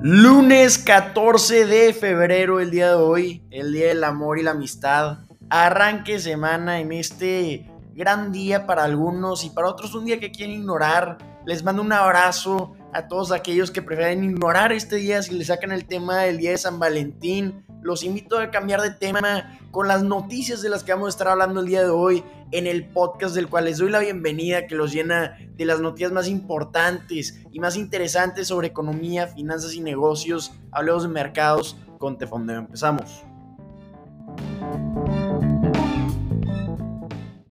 Lunes 14 de febrero, el día de hoy, el día del amor y la amistad. Arranque semana en este gran día para algunos y para otros un día que quieren ignorar. Les mando un abrazo a todos aquellos que prefieren ignorar este día si le sacan el tema del día de San Valentín. Los invito a cambiar de tema con las noticias de las que vamos a estar hablando el día de hoy en el podcast del cual les doy la bienvenida, que los llena de las noticias más importantes y más interesantes sobre economía, finanzas y negocios. Hablemos de mercados con Tefondeo. Empezamos.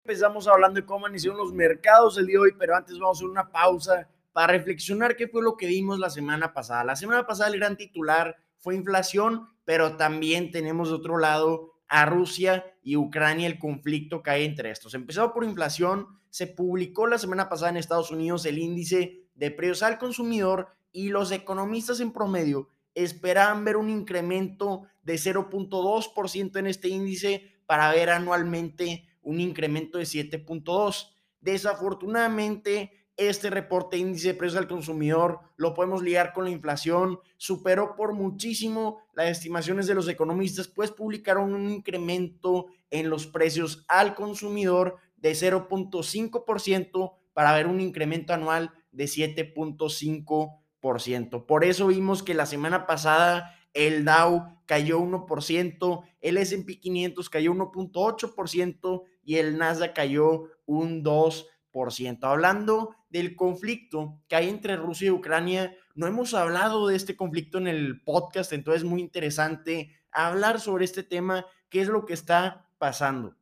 Empezamos hablando de cómo iniciaron los mercados el día de hoy, pero antes vamos a hacer una pausa para reflexionar qué fue lo que vimos la semana pasada. La semana pasada el gran titular fue inflación, pero también tenemos de otro lado a Rusia y Ucrania el conflicto que hay entre estos. Empezado por inflación, se publicó la semana pasada en Estados Unidos el índice de precios al consumidor y los economistas en promedio esperaban ver un incremento de 0.2% en este índice para ver anualmente un incremento de 7.2. Desafortunadamente, este reporte índice de precios al consumidor lo podemos ligar con la inflación, superó por muchísimo las estimaciones de los economistas, pues publicaron un incremento en los precios al consumidor de 0.5% para ver un incremento anual de 7.5%. Por eso vimos que la semana pasada el Dow cayó 1%, el S&P 500 cayó 1.8% y el Nasdaq cayó un 2%. Hablando del conflicto que hay entre Rusia y Ucrania, no hemos hablado de este conflicto en el podcast, entonces es muy interesante hablar sobre este tema, qué es lo que está pasando.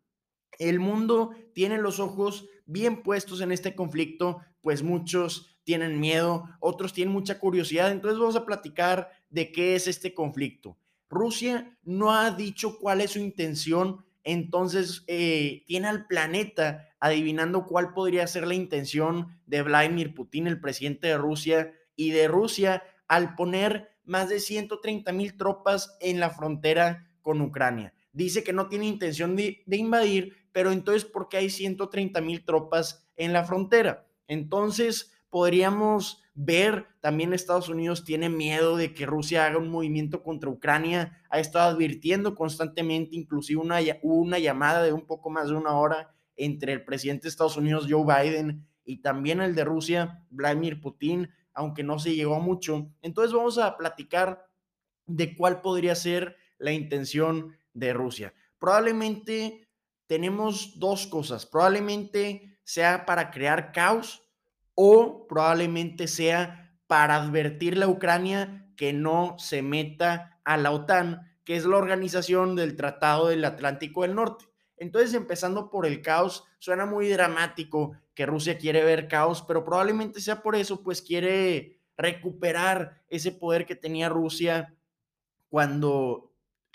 El mundo tiene los ojos bien puestos en este conflicto, pues muchos tienen miedo, otros tienen mucha curiosidad, entonces vamos a platicar de qué es este conflicto. Rusia no ha dicho cuál es su intención, entonces eh, tiene al planeta adivinando cuál podría ser la intención de Vladimir Putin, el presidente de Rusia, y de Rusia al poner más de 130 mil tropas en la frontera con Ucrania. Dice que no tiene intención de, de invadir, pero entonces, ¿por qué hay 130 mil tropas en la frontera? Entonces, podríamos ver, también Estados Unidos tiene miedo de que Rusia haga un movimiento contra Ucrania, ha estado advirtiendo constantemente, inclusive una, una llamada de un poco más de una hora entre el presidente de Estados Unidos, Joe Biden, y también el de Rusia, Vladimir Putin, aunque no se llegó mucho. Entonces vamos a platicar de cuál podría ser la intención de Rusia. Probablemente tenemos dos cosas. Probablemente sea para crear caos o probablemente sea para advertirle a Ucrania que no se meta a la OTAN, que es la organización del Tratado del Atlántico del Norte. Entonces, empezando por el caos, suena muy dramático que Rusia quiere ver caos, pero probablemente sea por eso, pues quiere recuperar ese poder que tenía Rusia cuando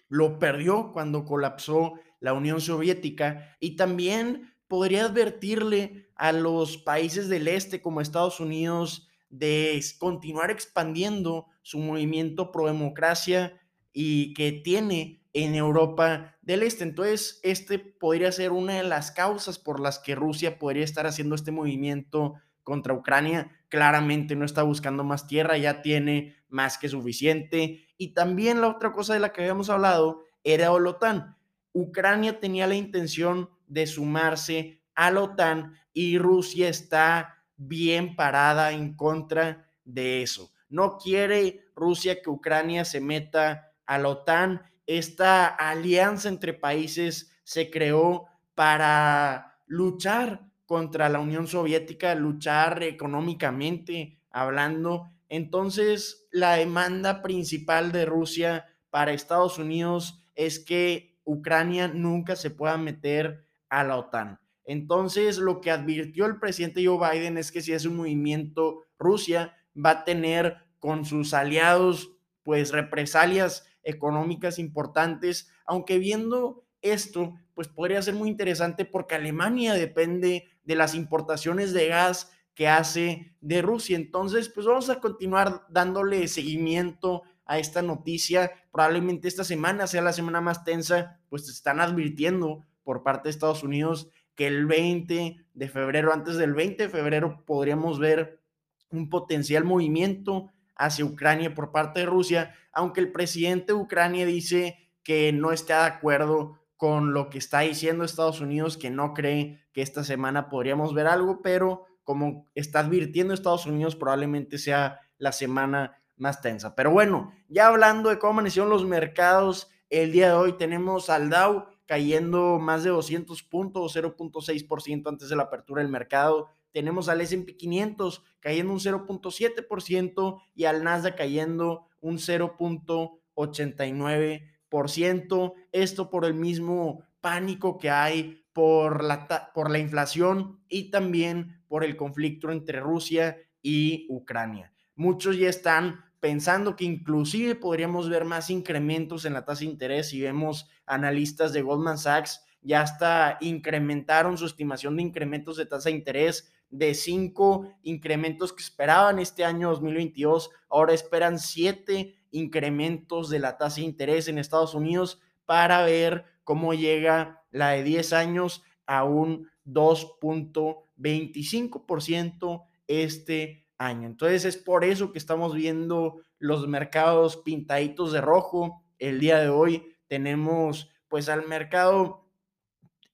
lo perdió, cuando colapsó la Unión Soviética, y también podría advertirle a los países del este como Estados Unidos de continuar expandiendo su movimiento pro democracia y que tiene en Europa del Este. Entonces, este podría ser una de las causas por las que Rusia podría estar haciendo este movimiento contra Ucrania. Claramente no está buscando más tierra, ya tiene más que suficiente. Y también la otra cosa de la que habíamos hablado era la OTAN. Ucrania tenía la intención de sumarse a la OTAN y Rusia está bien parada en contra de eso. No quiere Rusia que Ucrania se meta a la OTAN esta alianza entre países se creó para luchar contra la Unión Soviética, luchar económicamente hablando. Entonces, la demanda principal de Rusia para Estados Unidos es que Ucrania nunca se pueda meter a la OTAN. Entonces, lo que advirtió el presidente Joe Biden es que si es un movimiento, Rusia va a tener con sus aliados, pues represalias económicas importantes, aunque viendo esto, pues podría ser muy interesante porque Alemania depende de las importaciones de gas que hace de Rusia. Entonces, pues vamos a continuar dándole seguimiento a esta noticia. Probablemente esta semana sea la semana más tensa, pues están advirtiendo por parte de Estados Unidos que el 20 de febrero, antes del 20 de febrero, podríamos ver un potencial movimiento hacia Ucrania por parte de Rusia, aunque el presidente de Ucrania dice que no está de acuerdo con lo que está diciendo Estados Unidos, que no cree que esta semana podríamos ver algo, pero como está advirtiendo Estados Unidos, probablemente sea la semana más tensa. Pero bueno, ya hablando de cómo amanecieron los mercados, el día de hoy tenemos al Dow cayendo más de 200 puntos, 0.6% antes de la apertura del mercado. Tenemos al S&P 500 cayendo un 0.7% y al Nasdaq cayendo un 0.89%. Esto por el mismo pánico que hay por la, por la inflación y también por el conflicto entre Rusia y Ucrania. Muchos ya están pensando que inclusive podríamos ver más incrementos en la tasa de interés si vemos analistas de Goldman Sachs ya hasta incrementaron su estimación de incrementos de tasa de interés de cinco incrementos que esperaban este año 2022, ahora esperan siete incrementos de la tasa de interés en Estados Unidos para ver cómo llega la de 10 años a un 2.25% este año. Entonces es por eso que estamos viendo los mercados pintaditos de rojo. El día de hoy tenemos pues al mercado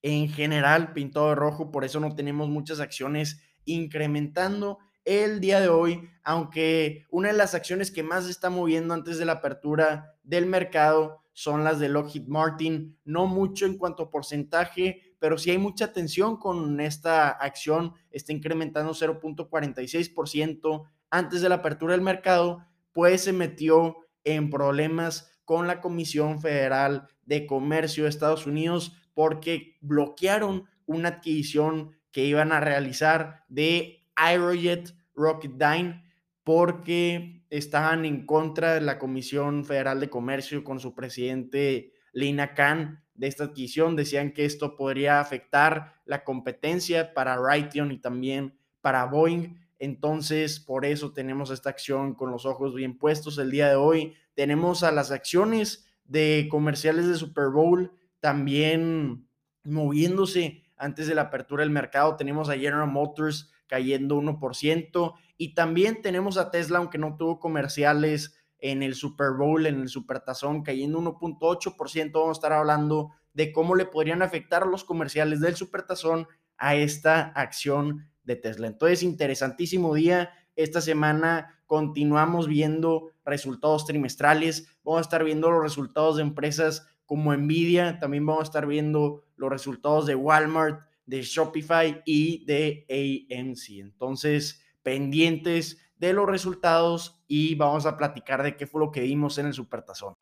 en general pintado de rojo, por eso no tenemos muchas acciones incrementando el día de hoy, aunque una de las acciones que más se está moviendo antes de la apertura del mercado son las de Lockheed Martin, no mucho en cuanto a porcentaje, pero sí hay mucha atención con esta acción, está incrementando 0.46% antes de la apertura del mercado, pues se metió en problemas con la Comisión Federal de Comercio de Estados Unidos porque bloquearon una adquisición que iban a realizar de Aerojet Rocketdyne porque estaban en contra de la Comisión Federal de Comercio con su presidente Lina Khan de esta adquisición. Decían que esto podría afectar la competencia para Raytheon y también para Boeing. Entonces, por eso tenemos esta acción con los ojos bien puestos el día de hoy. Tenemos a las acciones de comerciales de Super Bowl también moviéndose antes de la apertura del mercado. Tenemos a General Motors cayendo 1% y también tenemos a Tesla, aunque no tuvo comerciales en el Super Bowl, en el Super Tazón, cayendo 1.8%. Vamos a estar hablando de cómo le podrían afectar los comerciales del Super Tazón a esta acción de Tesla. Entonces, interesantísimo día. Esta semana continuamos viendo resultados trimestrales. Vamos a estar viendo los resultados de empresas como Nvidia. También vamos a estar viendo los resultados de Walmart, de Shopify y de AMC. Entonces, pendientes de los resultados y vamos a platicar de qué fue lo que vimos en el Supertazón.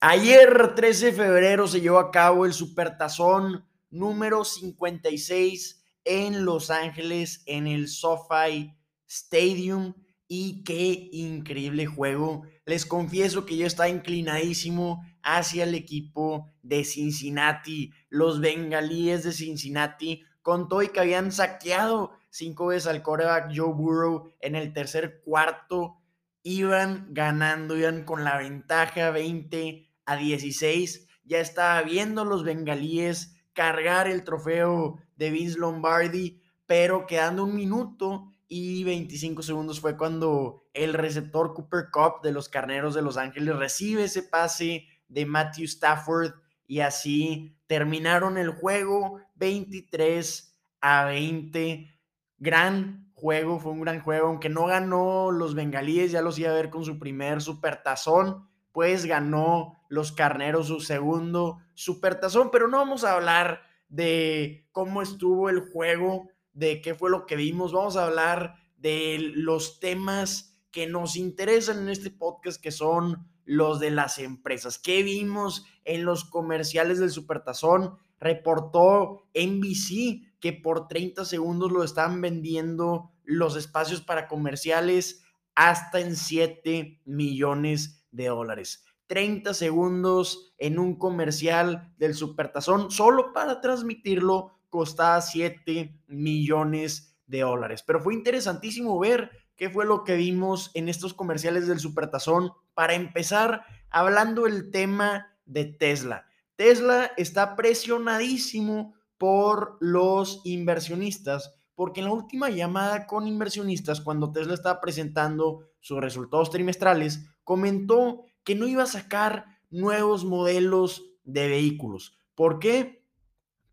Ayer, 13 de febrero, se llevó a cabo el Supertazón número 56 en Los Ángeles, en el SoFi Stadium. Y qué increíble juego. Les confieso que yo estaba inclinadísimo hacia el equipo de Cincinnati, los bengalíes de Cincinnati, con todo y que habían saqueado cinco veces al coreback Joe Burrow en el tercer cuarto, iban ganando, iban con la ventaja 20 a 16. Ya estaba viendo los bengalíes cargar el trofeo de Vince Lombardi, pero quedando un minuto y 25 segundos fue cuando el receptor Cooper Cup de los Carneros de Los Ángeles recibe ese pase de Matthew Stafford y así terminaron el juego 23 a 20 gran juego, fue un gran juego, aunque no ganó los bengalíes, ya los iba a ver con su primer supertazón, pues ganó los carneros su segundo supertazón, pero no vamos a hablar de cómo estuvo el juego, de qué fue lo que vimos, vamos a hablar de los temas que nos interesan en este podcast, que son los de las empresas. ¿Qué vimos en los comerciales del Supertazón? Reportó NBC que por 30 segundos lo están vendiendo los espacios para comerciales hasta en 7 millones de dólares. 30 segundos en un comercial del Supertazón solo para transmitirlo costaba 7 millones de dólares. Pero fue interesantísimo ver qué fue lo que vimos en estos comerciales del Supertazón. Para empezar, hablando del tema de Tesla. Tesla está presionadísimo por los inversionistas porque en la última llamada con inversionistas, cuando Tesla estaba presentando sus resultados trimestrales, comentó que no iba a sacar nuevos modelos de vehículos. ¿Por qué?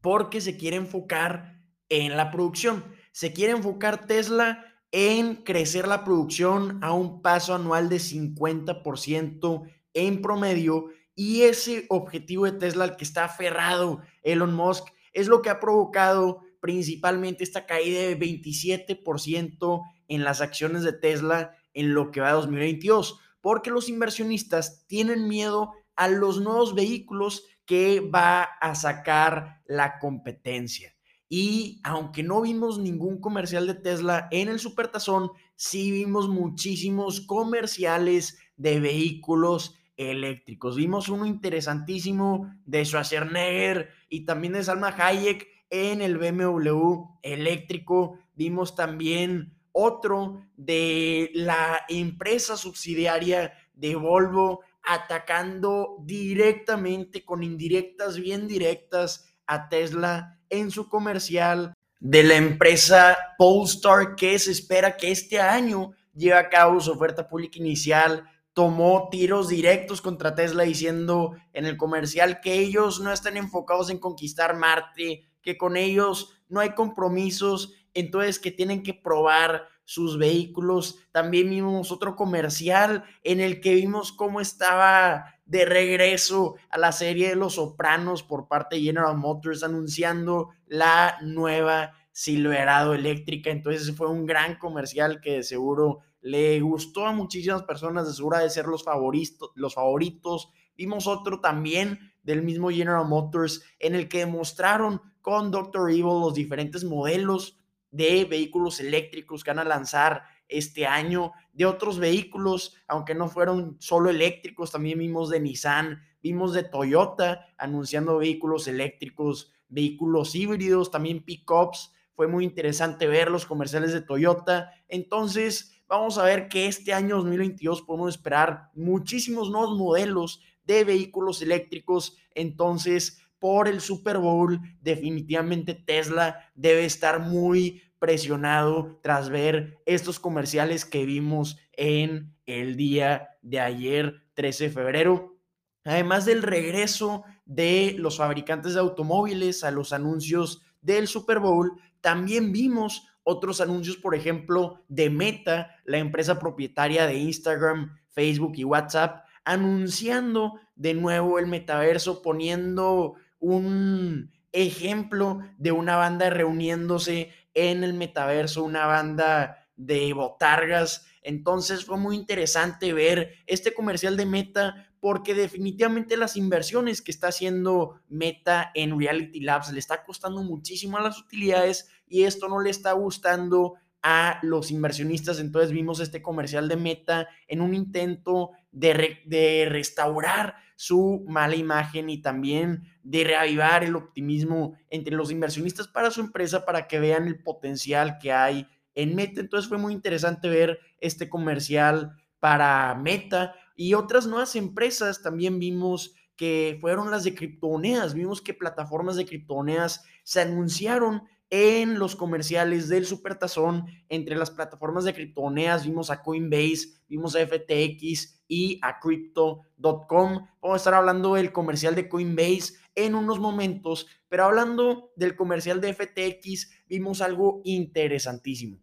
Porque se quiere enfocar en la producción. Se quiere enfocar Tesla en crecer la producción a un paso anual de 50% en promedio y ese objetivo de Tesla al que está aferrado Elon Musk es lo que ha provocado principalmente esta caída de 27% en las acciones de Tesla en lo que va a 2022, porque los inversionistas tienen miedo a los nuevos vehículos que va a sacar la competencia. Y aunque no vimos ningún comercial de Tesla en el Supertazón, sí vimos muchísimos comerciales de vehículos eléctricos. Vimos uno interesantísimo de Schwarzenegger y también de Salma Hayek en el BMW eléctrico. Vimos también otro de la empresa subsidiaria de Volvo atacando directamente con indirectas bien directas a Tesla en su comercial de la empresa Polestar que se espera que este año lleve a cabo su oferta pública inicial tomó tiros directos contra Tesla diciendo en el comercial que ellos no están enfocados en conquistar Marte, que con ellos no hay compromisos, entonces que tienen que probar sus vehículos. También vimos otro comercial en el que vimos cómo estaba de regreso a la serie de Los Sopranos por parte de General Motors anunciando la nueva Silverado eléctrica. Entonces fue un gran comercial que de seguro le gustó a muchísimas personas, de seguro de ser los favoritos, los favoritos. Vimos otro también del mismo General Motors en el que demostraron con Dr. Evil los diferentes modelos de vehículos eléctricos que van a lanzar este año, de otros vehículos, aunque no fueron solo eléctricos, también vimos de Nissan, vimos de Toyota anunciando vehículos eléctricos, vehículos híbridos, también pickups. Fue muy interesante ver los comerciales de Toyota. Entonces, Vamos a ver que este año 2022 podemos esperar muchísimos nuevos modelos de vehículos eléctricos. Entonces, por el Super Bowl, definitivamente Tesla debe estar muy presionado tras ver estos comerciales que vimos en el día de ayer, 13 de febrero. Además del regreso de los fabricantes de automóviles a los anuncios del Super Bowl, también vimos otros anuncios, por ejemplo, de Meta, la empresa propietaria de Instagram, Facebook y WhatsApp, anunciando de nuevo el metaverso, poniendo un ejemplo de una banda reuniéndose en el metaverso, una banda de botargas. Entonces fue muy interesante ver este comercial de Meta porque definitivamente las inversiones que está haciendo Meta en Reality Labs le está costando muchísimo a las utilidades y esto no le está gustando a los inversionistas. Entonces vimos este comercial de Meta en un intento de, de, restaurar su mala imagen y también de reavivar el optimismo entre los inversionistas para su empresa para que vean el potencial que hay en Meta. Entonces fue muy interesante ver este comercial para Meta y otras nuevas empresas. También vimos que fueron las de criptomonedas. Vimos que plataformas de criptomonedas se anunciaron en los comerciales del Supertazón entre las plataformas de criptomonedas. Vimos a Coinbase, vimos a FTX y a Crypto.com. Vamos a estar hablando del comercial de Coinbase en unos momentos, pero hablando del comercial de FTX, vimos algo interesantísimo.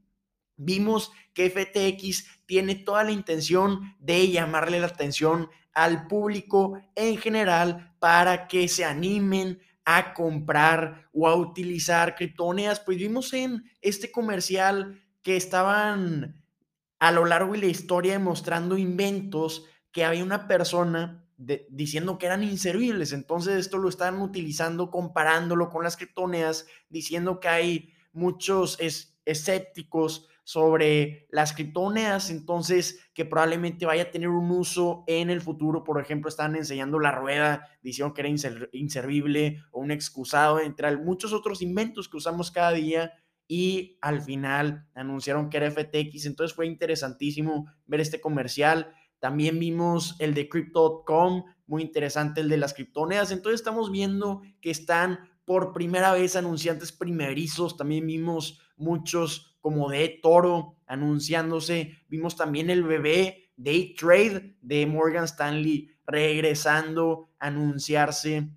Vimos que FTX tiene toda la intención de llamarle la atención al público en general para que se animen a comprar o a utilizar criptomonedas. Pues vimos en este comercial que estaban a lo largo de la historia demostrando inventos que había una persona diciendo que eran inservibles. Entonces esto lo están utilizando comparándolo con las criptomonedas, diciendo que hay muchos escépticos sobre las criptomonedas, entonces que probablemente vaya a tener un uso en el futuro. Por ejemplo, están enseñando la rueda, diciendo que era inservible o un excusado, entre muchos otros inventos que usamos cada día. Y al final anunciaron que era FTX, entonces fue interesantísimo ver este comercial. También vimos el de Crypto.com, muy interesante el de las criptomonedas. Entonces estamos viendo que están por primera vez anunciantes primerizos. También vimos muchos como de Toro anunciándose, vimos también el bebé Day Trade de Morgan Stanley regresando a anunciarse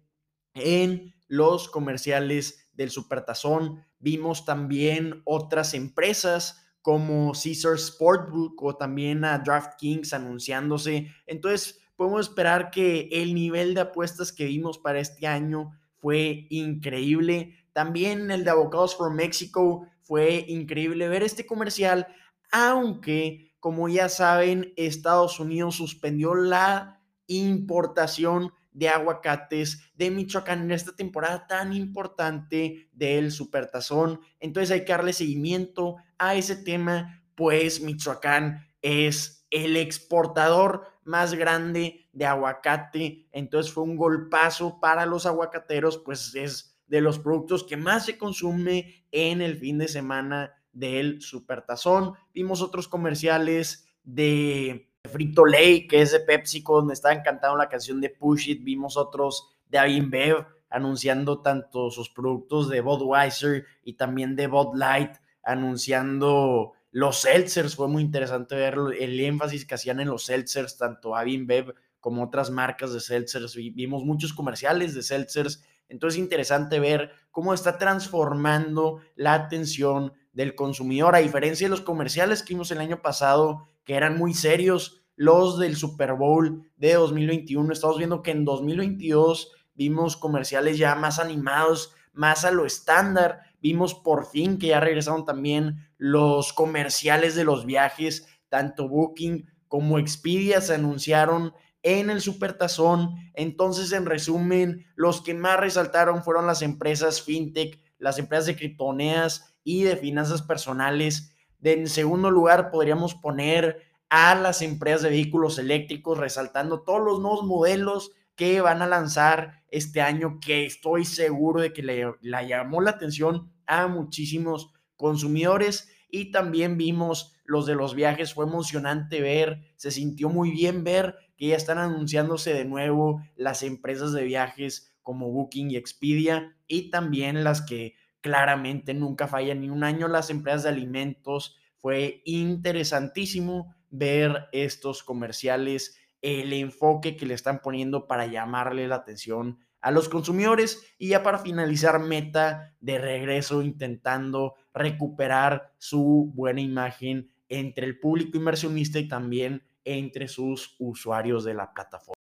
en los comerciales del Supertazón. Vimos también otras empresas como Caesar Sportbook o también a DraftKings anunciándose. Entonces, podemos esperar que el nivel de apuestas que vimos para este año fue increíble. También el de Abogados for Mexico fue increíble ver este comercial, aunque, como ya saben, Estados Unidos suspendió la importación de aguacates de Michoacán en esta temporada tan importante del Supertazón. Entonces hay que darle seguimiento a ese tema, pues Michoacán es el exportador más grande de aguacate. Entonces fue un golpazo para los aguacateros, pues es de los productos que más se consume en el fin de semana del Supertazón. Vimos otros comerciales de Frito Lay, que es de PepsiCo, donde estaba encantado la canción de Push It. Vimos otros de Bev anunciando tanto sus productos de Budweiser y también de Bud Light, anunciando los seltzers. Fue muy interesante ver el énfasis que hacían en los seltzers, tanto Bev como otras marcas de seltzers. Vimos muchos comerciales de seltzers. Entonces, interesante ver cómo está transformando la atención del consumidor, a diferencia de los comerciales que vimos el año pasado, que eran muy serios, los del Super Bowl de 2021. Estamos viendo que en 2022 vimos comerciales ya más animados, más a lo estándar. Vimos por fin que ya regresaron también los comerciales de los viajes, tanto Booking como Expedia se anunciaron en el Supertazón. Entonces, en resumen, los que más resaltaron fueron las empresas fintech, las empresas de criptomonedas y de finanzas personales en segundo lugar, podríamos poner a las empresas de vehículos eléctricos, resaltando todos los nuevos modelos que van a lanzar este año, que estoy seguro de que le, llamó la atención a muchísimos consumidores. Y también vimos los de los viajes, fue emocionante ver, se sintió muy bien ver que ya están anunciándose de nuevo las empresas de viajes como Booking y Expedia y también las que claramente nunca falla ni un año las empresas de alimentos. Fue interesantísimo ver estos comerciales, el enfoque que le están poniendo para llamarle la atención a los consumidores y ya para finalizar Meta de regreso intentando recuperar su buena imagen entre el público inversionista y también entre sus usuarios de la plataforma.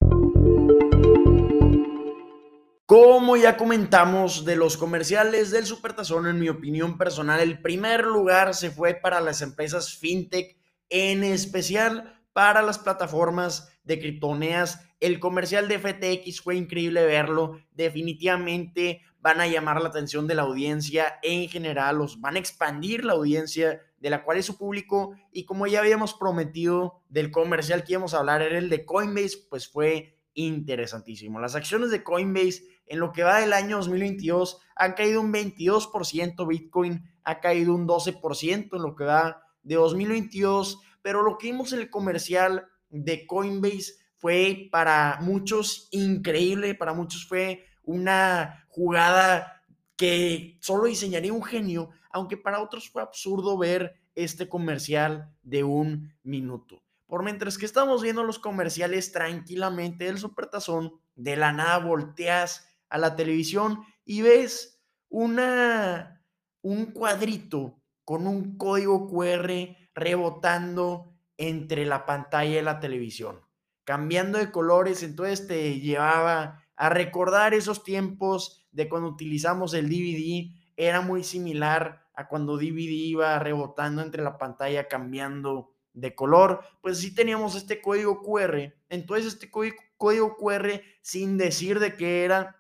Como ya comentamos de los comerciales del Supertazón, en mi opinión personal, el primer lugar se fue para las empresas fintech, en especial para las plataformas de criptomonedas. El comercial de FTX fue increíble verlo. Definitivamente van a llamar la atención de la audiencia en general, los van a expandir la audiencia de la cual es su público. Y como ya habíamos prometido del comercial que íbamos a hablar, era el de Coinbase, pues fue interesantísimo. Las acciones de Coinbase en lo que va del año 2022 han caído un 22%, Bitcoin ha caído un 12% en lo que va de 2022, pero lo que vimos en el comercial de Coinbase fue para muchos increíble, para muchos fue una jugada que solo diseñaría un genio, aunque para otros fue absurdo ver este comercial de un minuto. Por mientras que estamos viendo los comerciales tranquilamente del Supertazón, de la nada volteas a la televisión y ves una, un cuadrito con un código QR rebotando entre la pantalla de la televisión, cambiando de colores, entonces te llevaba a recordar esos tiempos de cuando utilizamos el DVD, era muy similar a cuando DVD iba rebotando entre la pantalla, cambiando de color, pues sí teníamos este código QR, entonces este código, QR sin decir de qué era,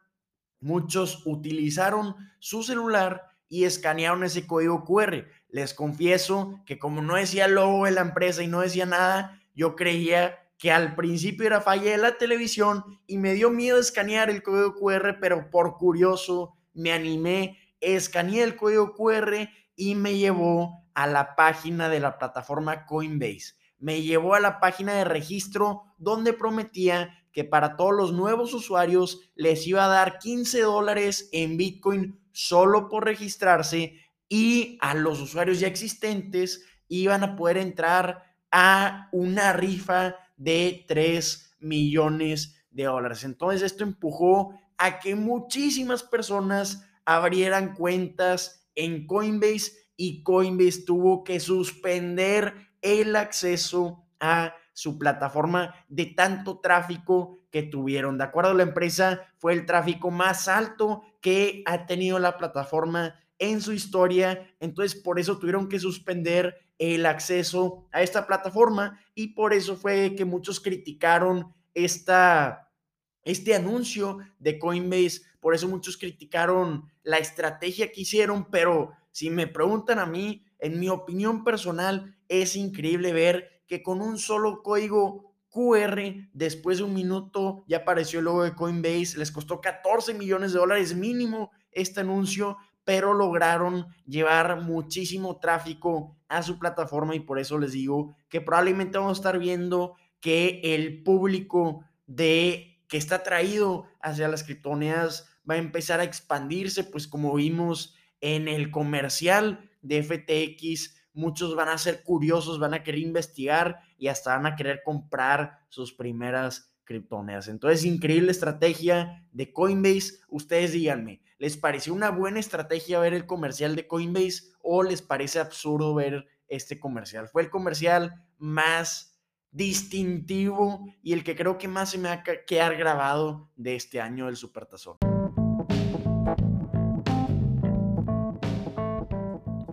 Muchos utilizaron su celular y escanearon ese código QR. Les confieso que como no decía logo de la empresa y no decía nada, yo creía que al principio era falla de la televisión y me dio miedo escanear el código QR, pero por curioso me animé, escaneé el código QR y me llevó a la página de la plataforma Coinbase. Me llevó a la página de registro donde prometía que para todos los nuevos usuarios les iba a dar 15 dólares en Bitcoin solo por registrarse y a los usuarios ya existentes iban a poder entrar a una rifa de 3 millones de dólares. Entonces esto empujó a que muchísimas personas abrieran cuentas en Coinbase y Coinbase tuvo que suspender el acceso a su plataforma de tanto tráfico que tuvieron. De acuerdo a la empresa, fue el tráfico más alto que ha tenido la plataforma en su historia. Entonces, por eso tuvieron que suspender el acceso a esta plataforma y por eso fue que muchos criticaron esta, este anuncio de Coinbase. Por eso muchos criticaron la estrategia que hicieron, pero si me preguntan a mí, en mi opinión personal, es increíble ver que con un solo código QR, después de un minuto ya apareció el logo de Coinbase, les costó 14 millones de dólares mínimo este anuncio, pero lograron llevar muchísimo tráfico a su plataforma y por eso les digo que probablemente vamos a estar viendo que el público de que está traído hacia las criptomonedas va a empezar a expandirse, pues como vimos en el comercial de FTX, muchos van a ser curiosos, van a querer investigar y hasta van a querer comprar sus primeras criptomonedas. Entonces, increíble estrategia de Coinbase. Ustedes díganme, ¿Les pareció una buena estrategia ver el comercial de Coinbase o les parece absurdo ver este comercial? Fue el comercial más distintivo y el que creo que más se me ha quedado grabado de este año del Supertazón.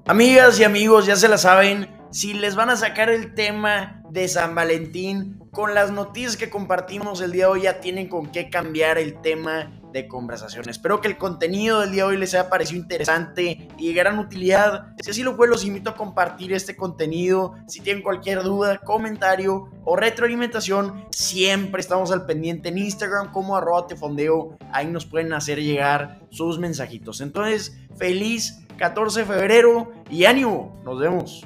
Amigas y amigos, ya se la saben, si les van a sacar el tema de San Valentín, con las noticias que compartimos el día de hoy ya tienen con qué cambiar el tema de conversación. Espero que el contenido del día de hoy les haya parecido interesante y de gran utilidad. Si así lo fue, los invito a compartir este contenido. Si tienen cualquier duda, comentario o retroalimentación, siempre estamos al pendiente en Instagram como arroba tefondeo. Ahí nos pueden hacer llegar sus mensajitos. Entonces, feliz 14 de febrero y ánimo. Nos vemos.